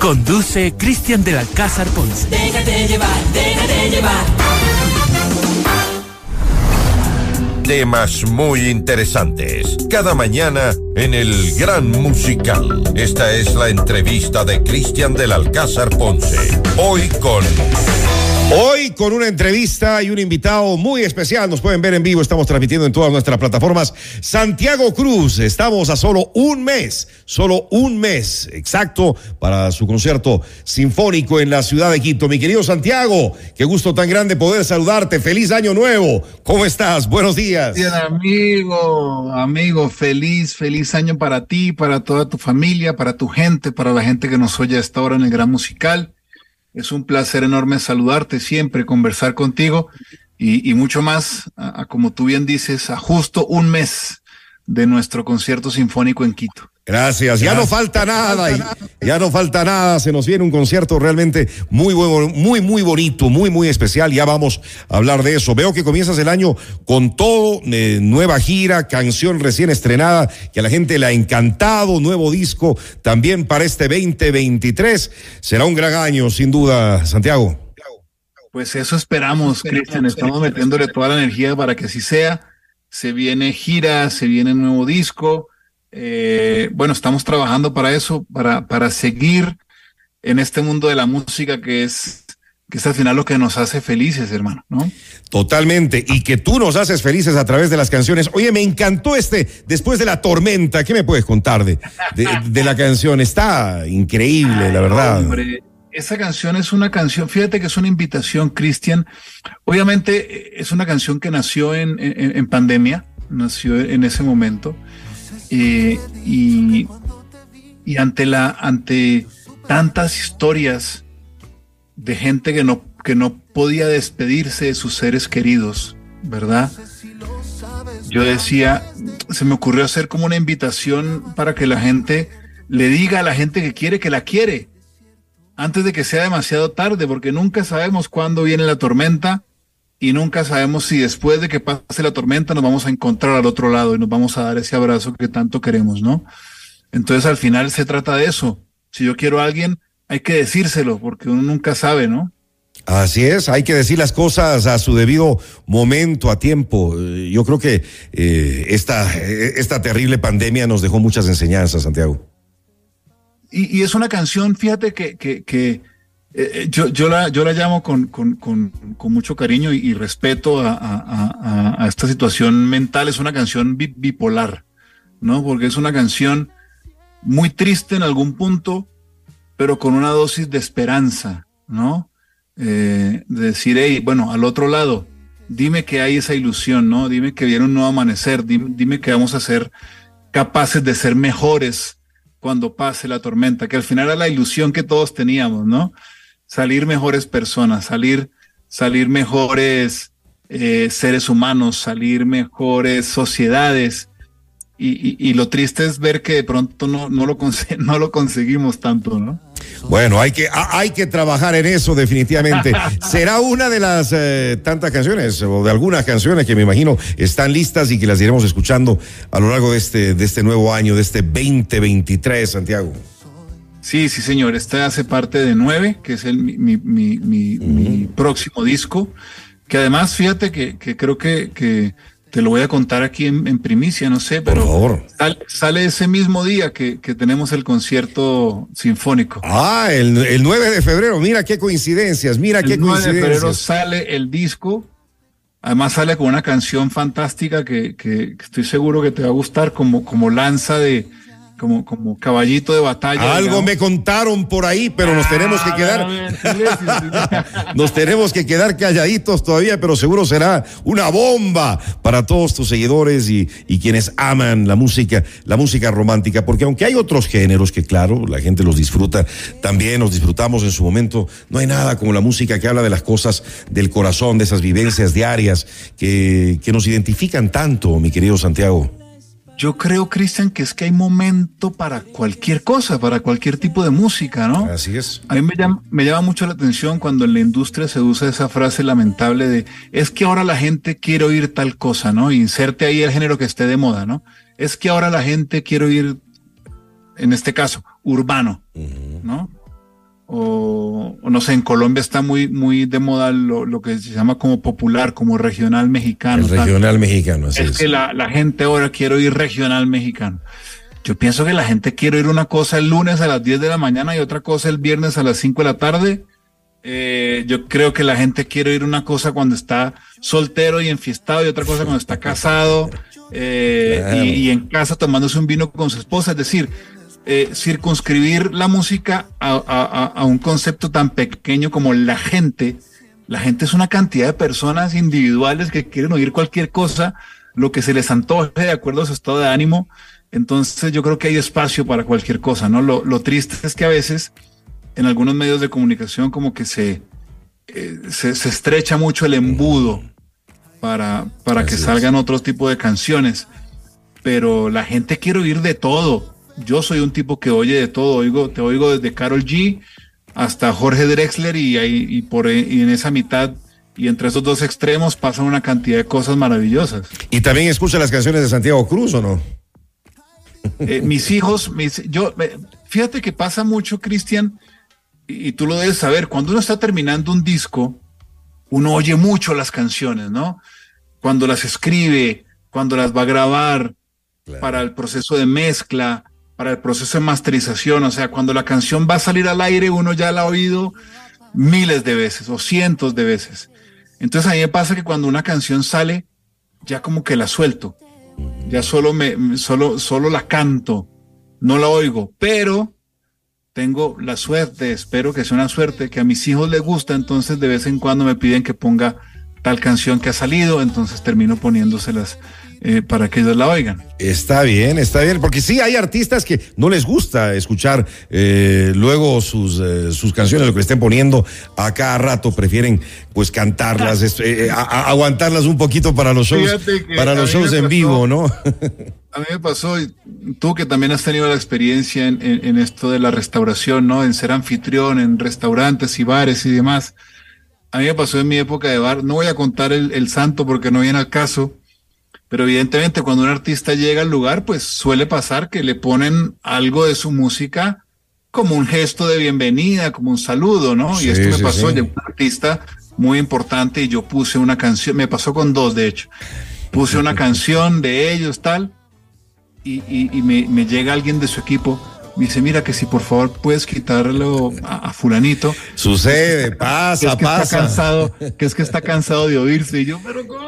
Conduce Cristian del Alcázar Ponce. Déjate llevar, déjate llevar. Temas muy interesantes. Cada mañana en el Gran Musical. Esta es la entrevista de Cristian del Alcázar Ponce. Hoy con Hoy con una entrevista y un invitado muy especial. Nos pueden ver en vivo. Estamos transmitiendo en todas nuestras plataformas. Santiago Cruz. Estamos a solo un mes, solo un mes exacto para su concierto sinfónico en la ciudad de Quito. Mi querido Santiago, qué gusto tan grande poder saludarte. Feliz año nuevo. ¿Cómo estás? Buenos días. Bien, amigo, amigo, feliz, feliz año para ti, para toda tu familia, para tu gente, para la gente que nos oye a esta hora en el Gran Musical. Es un placer enorme saludarte siempre, conversar contigo y, mucho más, a, como tú bien dices, a justo un mes de nuestro concierto sinfónico en Quito. Gracias. Ya no falta nada, ya no falta nada. Se nos viene un concierto realmente muy, muy, muy, muy bonito, muy, muy especial. Ya vamos a hablar de eso. Veo que comienzas el año con todo, eh, nueva gira, canción recién estrenada, que a la gente le ha encantado, nuevo disco también para este 2023. Será un gran año, sin duda, Santiago. Pues eso esperamos, Cristian. Estamos metiéndole toda la energía para que así sea. Se viene gira, se viene nuevo disco. Eh, bueno, estamos trabajando para eso, para, para seguir en este mundo de la música que es, que es al final lo que nos hace felices, hermano, ¿no? Totalmente. Y que tú nos haces felices a través de las canciones. Oye, me encantó este, después de la tormenta. ¿Qué me puedes contar de, de, de la canción? Está increíble, Ay, la verdad. Hombre, esa canción es una canción, fíjate que es una invitación, Cristian. Obviamente es una canción que nació en, en, en pandemia, nació en ese momento. Y, y, ante la ante tantas historias de gente que no que no podía despedirse de sus seres queridos, ¿verdad? Yo decía, se me ocurrió hacer como una invitación para que la gente le diga a la gente que quiere que la quiere antes de que sea demasiado tarde, porque nunca sabemos cuándo viene la tormenta y nunca sabemos si después de que pase la tormenta nos vamos a encontrar al otro lado y nos vamos a dar ese abrazo que tanto queremos, ¿no? Entonces al final se trata de eso. Si yo quiero a alguien, hay que decírselo, porque uno nunca sabe, ¿no? Así es, hay que decir las cosas a su debido momento, a tiempo. Yo creo que eh, esta, esta terrible pandemia nos dejó muchas enseñanzas, Santiago. Y, y es una canción, fíjate que, que, que eh, yo, yo, la, yo la llamo con, con, con, con mucho cariño y, respeto a, esta situación mental. Es una canción bipolar, ¿no? Porque es una canción muy triste en algún punto, pero con una dosis de esperanza, ¿no? Eh, de decir, hey, bueno, al otro lado, dime que hay esa ilusión, ¿no? Dime que viene un nuevo amanecer, dime, dime que vamos a ser capaces de ser mejores cuando pase la tormenta, que al final era la ilusión que todos teníamos, ¿no? Salir mejores personas, salir, salir mejores eh, seres humanos, salir mejores sociedades. Y, y, y, lo triste es ver que de pronto no, no, lo, no lo conseguimos tanto, ¿no? Bueno, hay que, hay que trabajar en eso definitivamente. Será una de las eh, tantas canciones o de algunas canciones que me imagino están listas y que las iremos escuchando a lo largo de este, de este nuevo año, de este 2023, Santiago. Sí, sí, señor. Este hace parte de Nueve, que es el, mi, mi, mi, próximo disco. Que además, fíjate que, que creo que, que, te lo voy a contar aquí en, en primicia, no sé, pero Por favor. Sale, sale, ese mismo día que, que, tenemos el concierto sinfónico. Ah, el, el 9 de febrero. Mira qué coincidencias, mira el qué 9 coincidencias. de febrero sale el disco. Además sale con una canción fantástica que, que estoy seguro que te va a gustar como, como lanza de, como, como caballito de batalla. Algo digamos. me contaron por ahí, pero nos tenemos que quedar. nos tenemos que quedar calladitos todavía, pero seguro será una bomba para todos tus seguidores y, y, quienes aman la música, la música romántica, porque aunque hay otros géneros que claro, la gente los disfruta, también los disfrutamos en su momento, no hay nada como la música que habla de las cosas del corazón, de esas vivencias diarias que, que nos identifican tanto, mi querido Santiago. Yo creo, Cristian, que es que hay momento para cualquier cosa, para cualquier tipo de música, ¿no? Así es. A mí me llama, me llama mucho la atención cuando en la industria se usa esa frase lamentable de es que ahora la gente quiere oír tal cosa, ¿no? Inserte ahí el género que esté de moda, ¿no? Es que ahora la gente quiere oír en este caso, urbano, ¿no? O, no sé, en Colombia está muy, muy de moda lo, que se llama como popular, como regional mexicano. regional mexicano, así es. Es que la, la gente ahora quiere oír regional mexicano. Yo pienso que la gente quiere oír una cosa el lunes a las 10 de la mañana y otra cosa el viernes a las 5 de la tarde. Eh, yo creo que la gente quiere oír una cosa cuando está soltero y enfiestado y otra cosa cuando está casado eh, y, en casa tomándose un vino con su esposa. Es decir, eh, circunscribir la música a, a, un concepto tan pequeño como la gente. La gente es una cantidad de personas individuales que quieren oír cualquier cosa, lo que se les antoje de acuerdo a su estado de ánimo. Entonces yo creo que hay espacio para cualquier cosa, ¿no? Lo, triste es que a veces en algunos medios de comunicación como que se, eh, se, estrecha mucho el embudo para, para que salgan otros tipos de canciones, pero la gente quiere oír de todo. Yo soy un tipo que oye de todo, oigo, te oigo desde Carol G hasta Jorge Drexler y, ahí, y, por, y en esa mitad y entre esos dos extremos pasan una cantidad de cosas maravillosas. ¿Y también escucha las canciones de Santiago Cruz o no? Eh, mis hijos, mis, yo, fíjate que pasa mucho, Cristian, y, tú lo debes saber, cuando uno está terminando un disco, uno oye mucho las canciones, ¿no? Cuando las escribe, cuando las va a grabar, para el proceso de mezcla, para el proceso de masterización, o sea, cuando la canción va a salir al aire, uno ya la ha oído miles de veces o cientos de veces. Entonces a mí me pasa que cuando una canción sale, ya como que la suelto ya solo me, solo, solo la canto, no la oigo, pero tengo la suerte, espero que sea una suerte, que a mis hijos les gusta, entonces de vez en cuando me piden que ponga tal canción que ha salido, entonces termino poniéndoselas eh, para que ellos la oigan. Está bien, está bien, porque sí hay artistas que no les gusta escuchar eh, luego sus, eh, sus canciones, lo que estén poniendo a cada rato, prefieren pues cantarlas, aguantarlas un poquito para los shows, para los shows en vivo, ¿no? a mí me pasó, tú que también has tenido la experiencia en, esto de la restauración, ¿no? En ser anfitrión, en restaurantes y bares y demás. A mí me pasó en mi época de bar, no voy a contar el, el santo porque no viene al caso, pero evidentemente cuando un artista llega al lugar, pues suele pasar que le ponen algo de su música como un gesto de bienvenida, como un saludo, ¿no? y esto me pasó, llegó un artista muy importante y yo puse una canción, me pasó con dos de hecho, puse una canción de ellos tal, y, y, me, me llega alguien de su equipo me dice, mira que si por favor puedes quitarlo a, fulanito. Sucede, pasa, que pasa. Está cansado, que es que está cansado de oírse. Y yo, pero ¿cómo?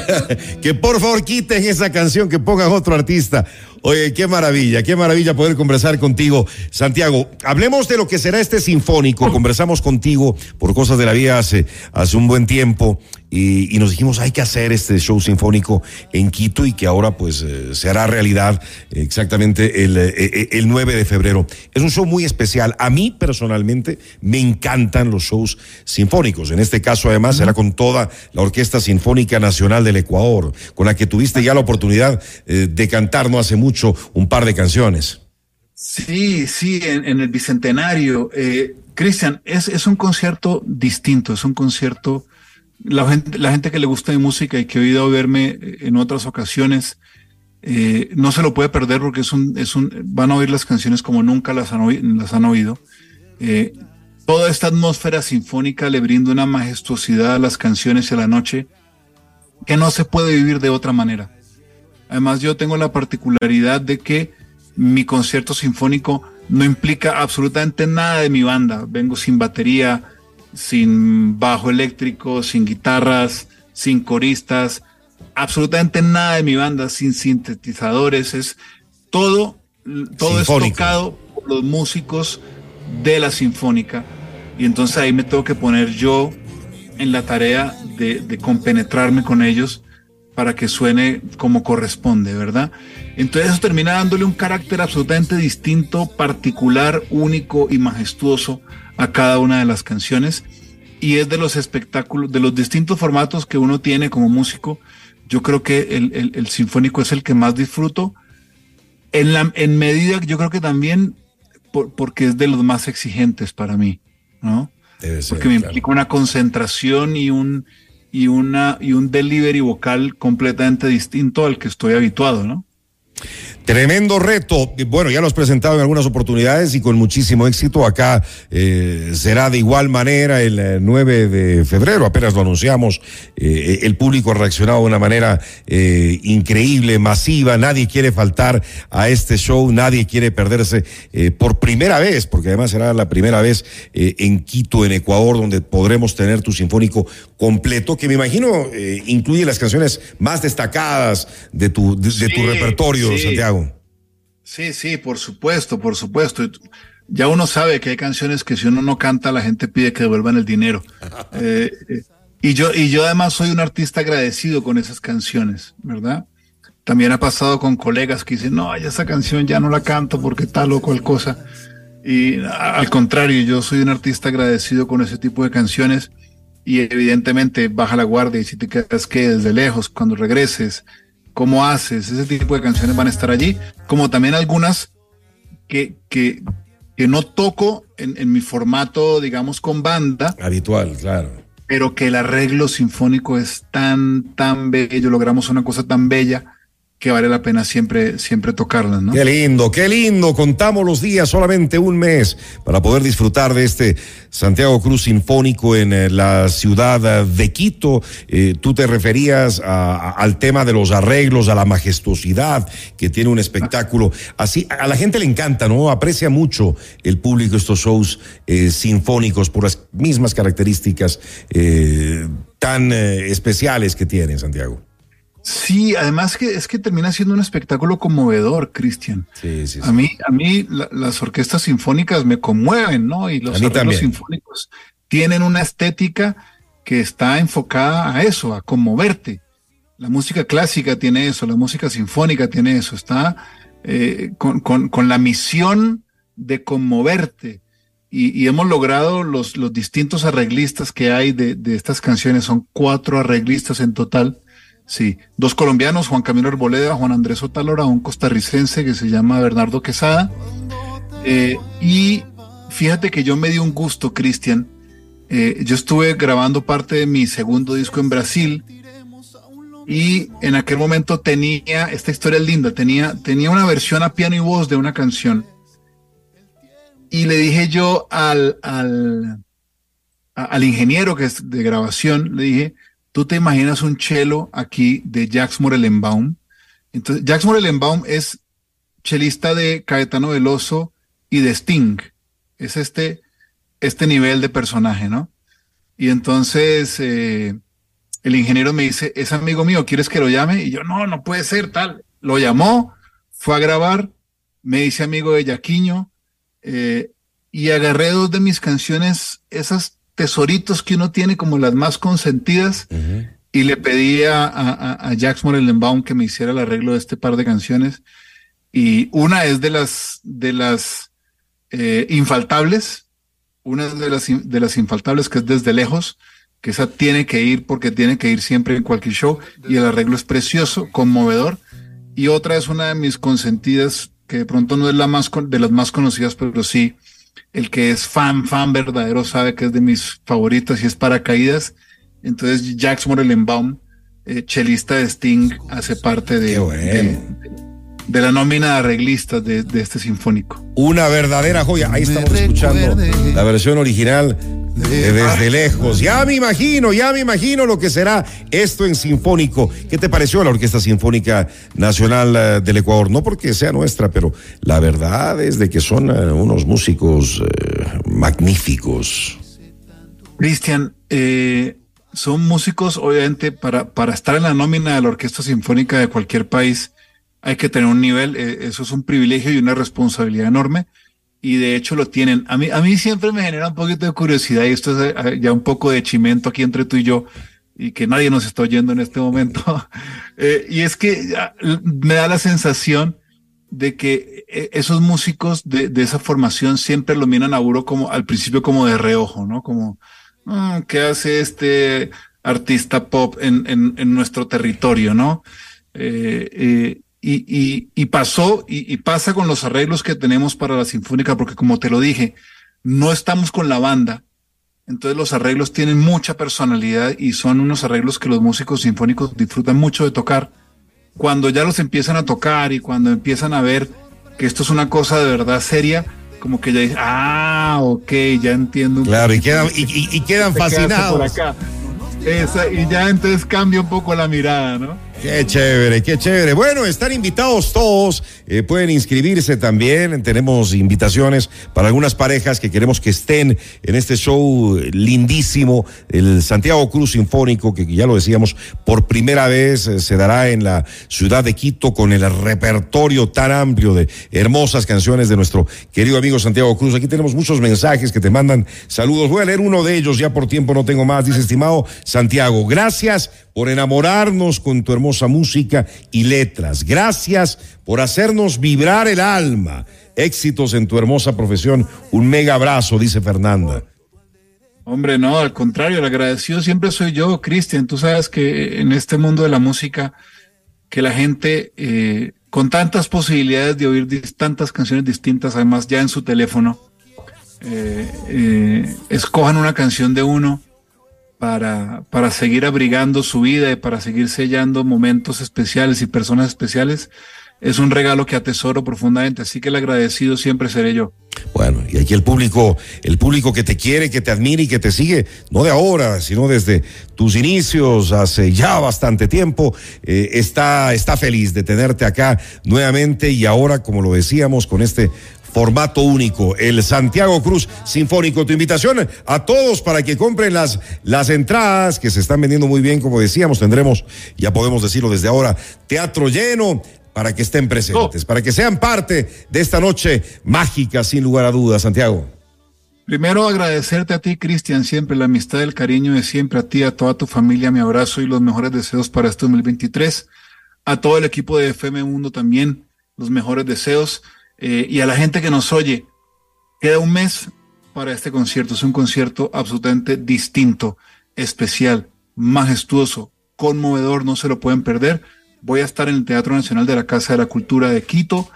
que por favor quiten esa canción, que pongan otro artista. Oye, qué maravilla, qué maravilla poder conversar contigo. Santiago, hablemos de lo que será este sinfónico. Conversamos contigo por cosas de la vida hace, hace un buen tiempo y, nos dijimos hay que hacer este show sinfónico en Quito y que ahora pues eh, se hará realidad exactamente el, eh, eh, el 9 de febrero. Es un show muy especial. A mí personalmente me encantan los shows sinfónicos. En este caso además será con toda la Orquesta Sinfónica Nacional del Ecuador, con la que tuviste ya la oportunidad de cantar no hace mucho mucho un par de canciones. Sí, sí, en, el Bicentenario. Eh, Cristian, es, es un concierto distinto, es un concierto, la gente, la gente que le gusta mi música y que ha oído verme en otras ocasiones, eh, no se lo puede perder porque es un, es un, van a oír las canciones como nunca las han, las han oído. Eh, toda esta atmósfera sinfónica le brinda una majestuosidad a las canciones y a la noche que no se puede vivir de otra manera. Además, yo tengo la particularidad de que mi concierto sinfónico no implica absolutamente nada de mi banda. Vengo sin batería, sin bajo eléctrico, sin guitarras, sin coristas, absolutamente nada de mi banda, sin sintetizadores. Es todo, todo es tocado por los músicos de la sinfónica. Y entonces ahí me tengo que poner yo en la tarea de, de compenetrarme con ellos para que suene como corresponde, ¿verdad? Entonces eso termina dándole un carácter absolutamente distinto, particular, único y majestuoso a cada una de las canciones. Y es de los espectáculos, de los distintos formatos que uno tiene como músico, yo creo que el, sinfónico es el que más disfruto. En, la, en medida, yo creo que también porque es de los más exigentes para mí, ¿no? porque me implica una concentración y un, y, una, y un delivery vocal completamente distinto al que estoy habituado, ¿no? Tremendo reto. Bueno, ya lo has presentado en algunas oportunidades y con muchísimo éxito. Acá eh, será de igual manera el 9 eh, de febrero. Apenas lo anunciamos. Eh, el público ha reaccionado de una manera increíble, masiva. Nadie quiere faltar a este show. Nadie quiere perderse por primera vez, porque además será la primera vez en Quito, en Ecuador, donde podremos tener tu sinfónico completo, que me imagino incluye las canciones más destacadas de tu, de, tu repertorio, Santiago. Sí, sí, por supuesto, por supuesto. Ya uno sabe que hay canciones que si uno no canta, la gente pide que devuelvan el dinero. Eh, eh, y yo, y yo además soy un artista agradecido con esas canciones, ¿verdad? También ha pasado con colegas que dicen, no, ya esa canción ya no la canto porque tal o cual cosa. Y al contrario, yo soy un artista agradecido con ese tipo de canciones y evidentemente baja la guardia y si te quedas que desde lejos, cuando regreses, cómo haces, ese tipo de canciones van a estar allí, como también algunas que, que, que no toco en, en, mi formato, digamos, con banda. Habitual, claro. Pero que el arreglo sinfónico es tan, tan bello, logramos una cosa tan bella que vale la pena siempre, siempre tocarlas, ¿no? Qué lindo, qué lindo. Contamos los días, solamente un mes, para poder disfrutar de este Santiago Cruz Sinfónico en eh, la ciudad de Quito. Eh, tú te referías al tema de los arreglos, a la majestuosidad que tiene un espectáculo. Así, a la gente le encanta, ¿no? Aprecia mucho el público estos shows eh, sinfónicos por las mismas características tan especiales que tiene Santiago. Sí, además que es que termina siendo un espectáculo conmovedor, Cristian. Sí, sí, A mí, a mí las orquestas sinfónicas me conmueven, ¿no? Y los arreglos sinfónicos tienen una estética que está enfocada a eso, a conmoverte. La música clásica tiene eso, la música sinfónica tiene eso, está eh, con, con, con, la misión de conmoverte. Y, y hemos logrado los, los, distintos arreglistas que hay de, de estas canciones, son cuatro arreglistas en total Sí, dos colombianos, Juan Camilo Arboleda, Juan Andrés Otalora, un costarricense que se llama Bernardo Quesada. Eh, y fíjate que yo me di un gusto, Cristian. Eh, yo estuve grabando parte de mi segundo disco en Brasil y en aquel momento tenía, esta historia es linda, tenía, tenía una versión a piano y voz de una canción. Y le dije yo al, al, al ingeniero que es de grabación, le dije, tú te imaginas un cello aquí de Jax Morellenbaum. Entonces, Jax Morellenbaum es chelista de Caetano Veloso y de Sting. Es este, este nivel de personaje, ¿no? Y entonces eh, el ingeniero me dice, es amigo mío, ¿quieres que lo llame? Y yo, no, no puede ser tal. Lo llamó, fue a grabar, me dice amigo de Yaquiño, eh, y agarré dos de mis canciones, esas tesoritos que uno tiene como las más consentidas y le pedí a, a, a Jax Morellenbaum que me hiciera el arreglo de este par de canciones y una es de las de las eh, infaltables una es de las de las infaltables que es desde lejos que esa tiene que ir porque tiene que ir siempre en cualquier show y el arreglo es precioso conmovedor y otra es una de mis consentidas que de pronto no es la más de las más conocidas pero sí el que es fan, fan verdadero sabe que es de mis favoritas y es Paracaídas. Entonces Jax Morellenbaum, eh, chelista de Sting, hace parte de, de, la nómina de arreglistas de, de, este sinfónico. Una verdadera joya. Ahí estamos escuchando la versión original desde lejos. Ya me imagino, ya me imagino lo que será esto en Sinfónico. ¿Qué te pareció la Orquesta Sinfónica Nacional eh, del Ecuador? No porque sea nuestra, pero la verdad es de que son eh, unos músicos eh, magníficos. Cristian, son músicos, obviamente, para, para estar en la nómina de la Orquesta Sinfónica de cualquier país, hay que tener un nivel, eso es un privilegio y una responsabilidad enorme y de hecho lo tienen. A mí, a mí siempre me genera un poquito de curiosidad y esto es eh, ya un poco de chimento aquí entre tú y yo y que nadie nos está oyendo en este momento. eh, y es que me da la sensación de que eh, esos músicos de, de, esa formación siempre lo miran a uno como al principio como de reojo, ¿no? Como, mm, ¿qué hace este artista pop en, en, nuestro territorio, ¿no? Eh, eh y, y, pasó y, pasa con los arreglos que tenemos para la Sinfónica, porque como te lo dije, no estamos con la banda. Entonces los arreglos tienen mucha personalidad y son unos arreglos que los músicos sinfónicos disfrutan mucho de tocar. cuando ya los empiezan a tocar y cuando empiezan a ver que esto es una cosa de verdad seria, como que ya dicen, ah, ok, ya entiendo. Claro, y quedan, y, y quedan fascinados. Esa, y ya entonces cambia un poco la mirada, ¿no? Qué chévere, qué chévere. Bueno, están invitados todos, eh, pueden inscribirse también. Tenemos invitaciones para algunas parejas que queremos que estén en este show lindísimo, el Santiago Cruz Sinfónico, que ya lo decíamos, por primera vez eh, se dará en la ciudad de Quito con el repertorio tan amplio de hermosas canciones de nuestro querido amigo Santiago Cruz. Aquí tenemos muchos mensajes que te mandan saludos. Voy a leer uno de ellos, ya por tiempo no tengo más. Dice, estimado Santiago, gracias por enamorarnos con tu hermosa música y letras. Gracias por hacernos vibrar el alma. Éxitos en tu hermosa profesión. Un mega abrazo, dice Fernanda. Hombre, no, al contrario, el agradecido siempre soy yo, Cristian. Tú sabes que en este mundo de la música, que la gente eh, con tantas posibilidades de oír tantas canciones distintas, además ya en su teléfono, eh, eh, escojan una canción de uno para, para seguir abrigando su vida y para seguir sellando momentos especiales y personas especiales, es un regalo que atesoro profundamente, así que el agradecido siempre seré yo. Bueno, y aquí el público, el público que te quiere, que te admira y que te sigue, no de ahora, sino desde tus inicios, hace ya bastante tiempo, eh, está, está feliz de tenerte acá nuevamente y ahora, como lo decíamos, con este formato único, el Santiago Cruz Sinfónico. Tu invitación a todos para que compren las, las entradas que se están vendiendo muy bien, como decíamos, tendremos, ya podemos decirlo desde ahora, teatro lleno para que estén presentes, para que sean parte de esta noche mágica, sin lugar a dudas, Santiago. Primero agradecerte a ti, Cristian, siempre la amistad, el cariño de siempre, a ti, a toda tu familia, mi abrazo y los mejores deseos para este 2023. A todo el equipo de FM Mundo también, los mejores deseos. Eh, y a la gente que nos oye, queda un mes para este concierto. Es un concierto absolutamente distinto, especial, majestuoso, conmovedor, no se lo pueden perder. Voy a estar en el Teatro Nacional de la Casa de la Cultura de Quito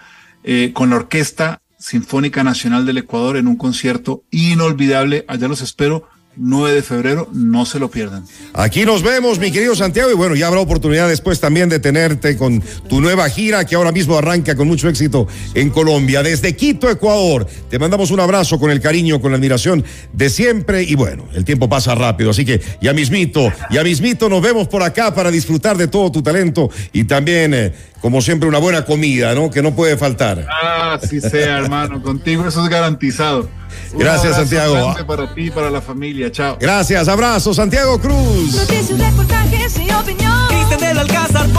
eh, con la Orquesta Sinfónica Nacional del Ecuador en un concierto inolvidable. Allá los espero 9 de febrero, no se lo pierdan. Aquí nos vemos, mi querido Santiago, y bueno, ya habrá oportunidad después también de tenerte con tu nueva gira que ahora mismo arranca con mucho éxito en Colombia, desde Quito, Ecuador. Te mandamos un abrazo con el cariño, con la admiración de siempre, y bueno, el tiempo pasa rápido, así que ya mismito, ya mismito nos vemos por acá para disfrutar de todo tu talento y también... Eh, como siempre, una buena comida, ¿no? Que no puede faltar. Ah, sí sea, hermano. Contigo eso es garantizado. Gracias, Santiago. Para ti y para la familia. Chao. Gracias. Abrazo, Santiago Cruz. Noticias, reportajes y opinión. Cristian del Alcázar.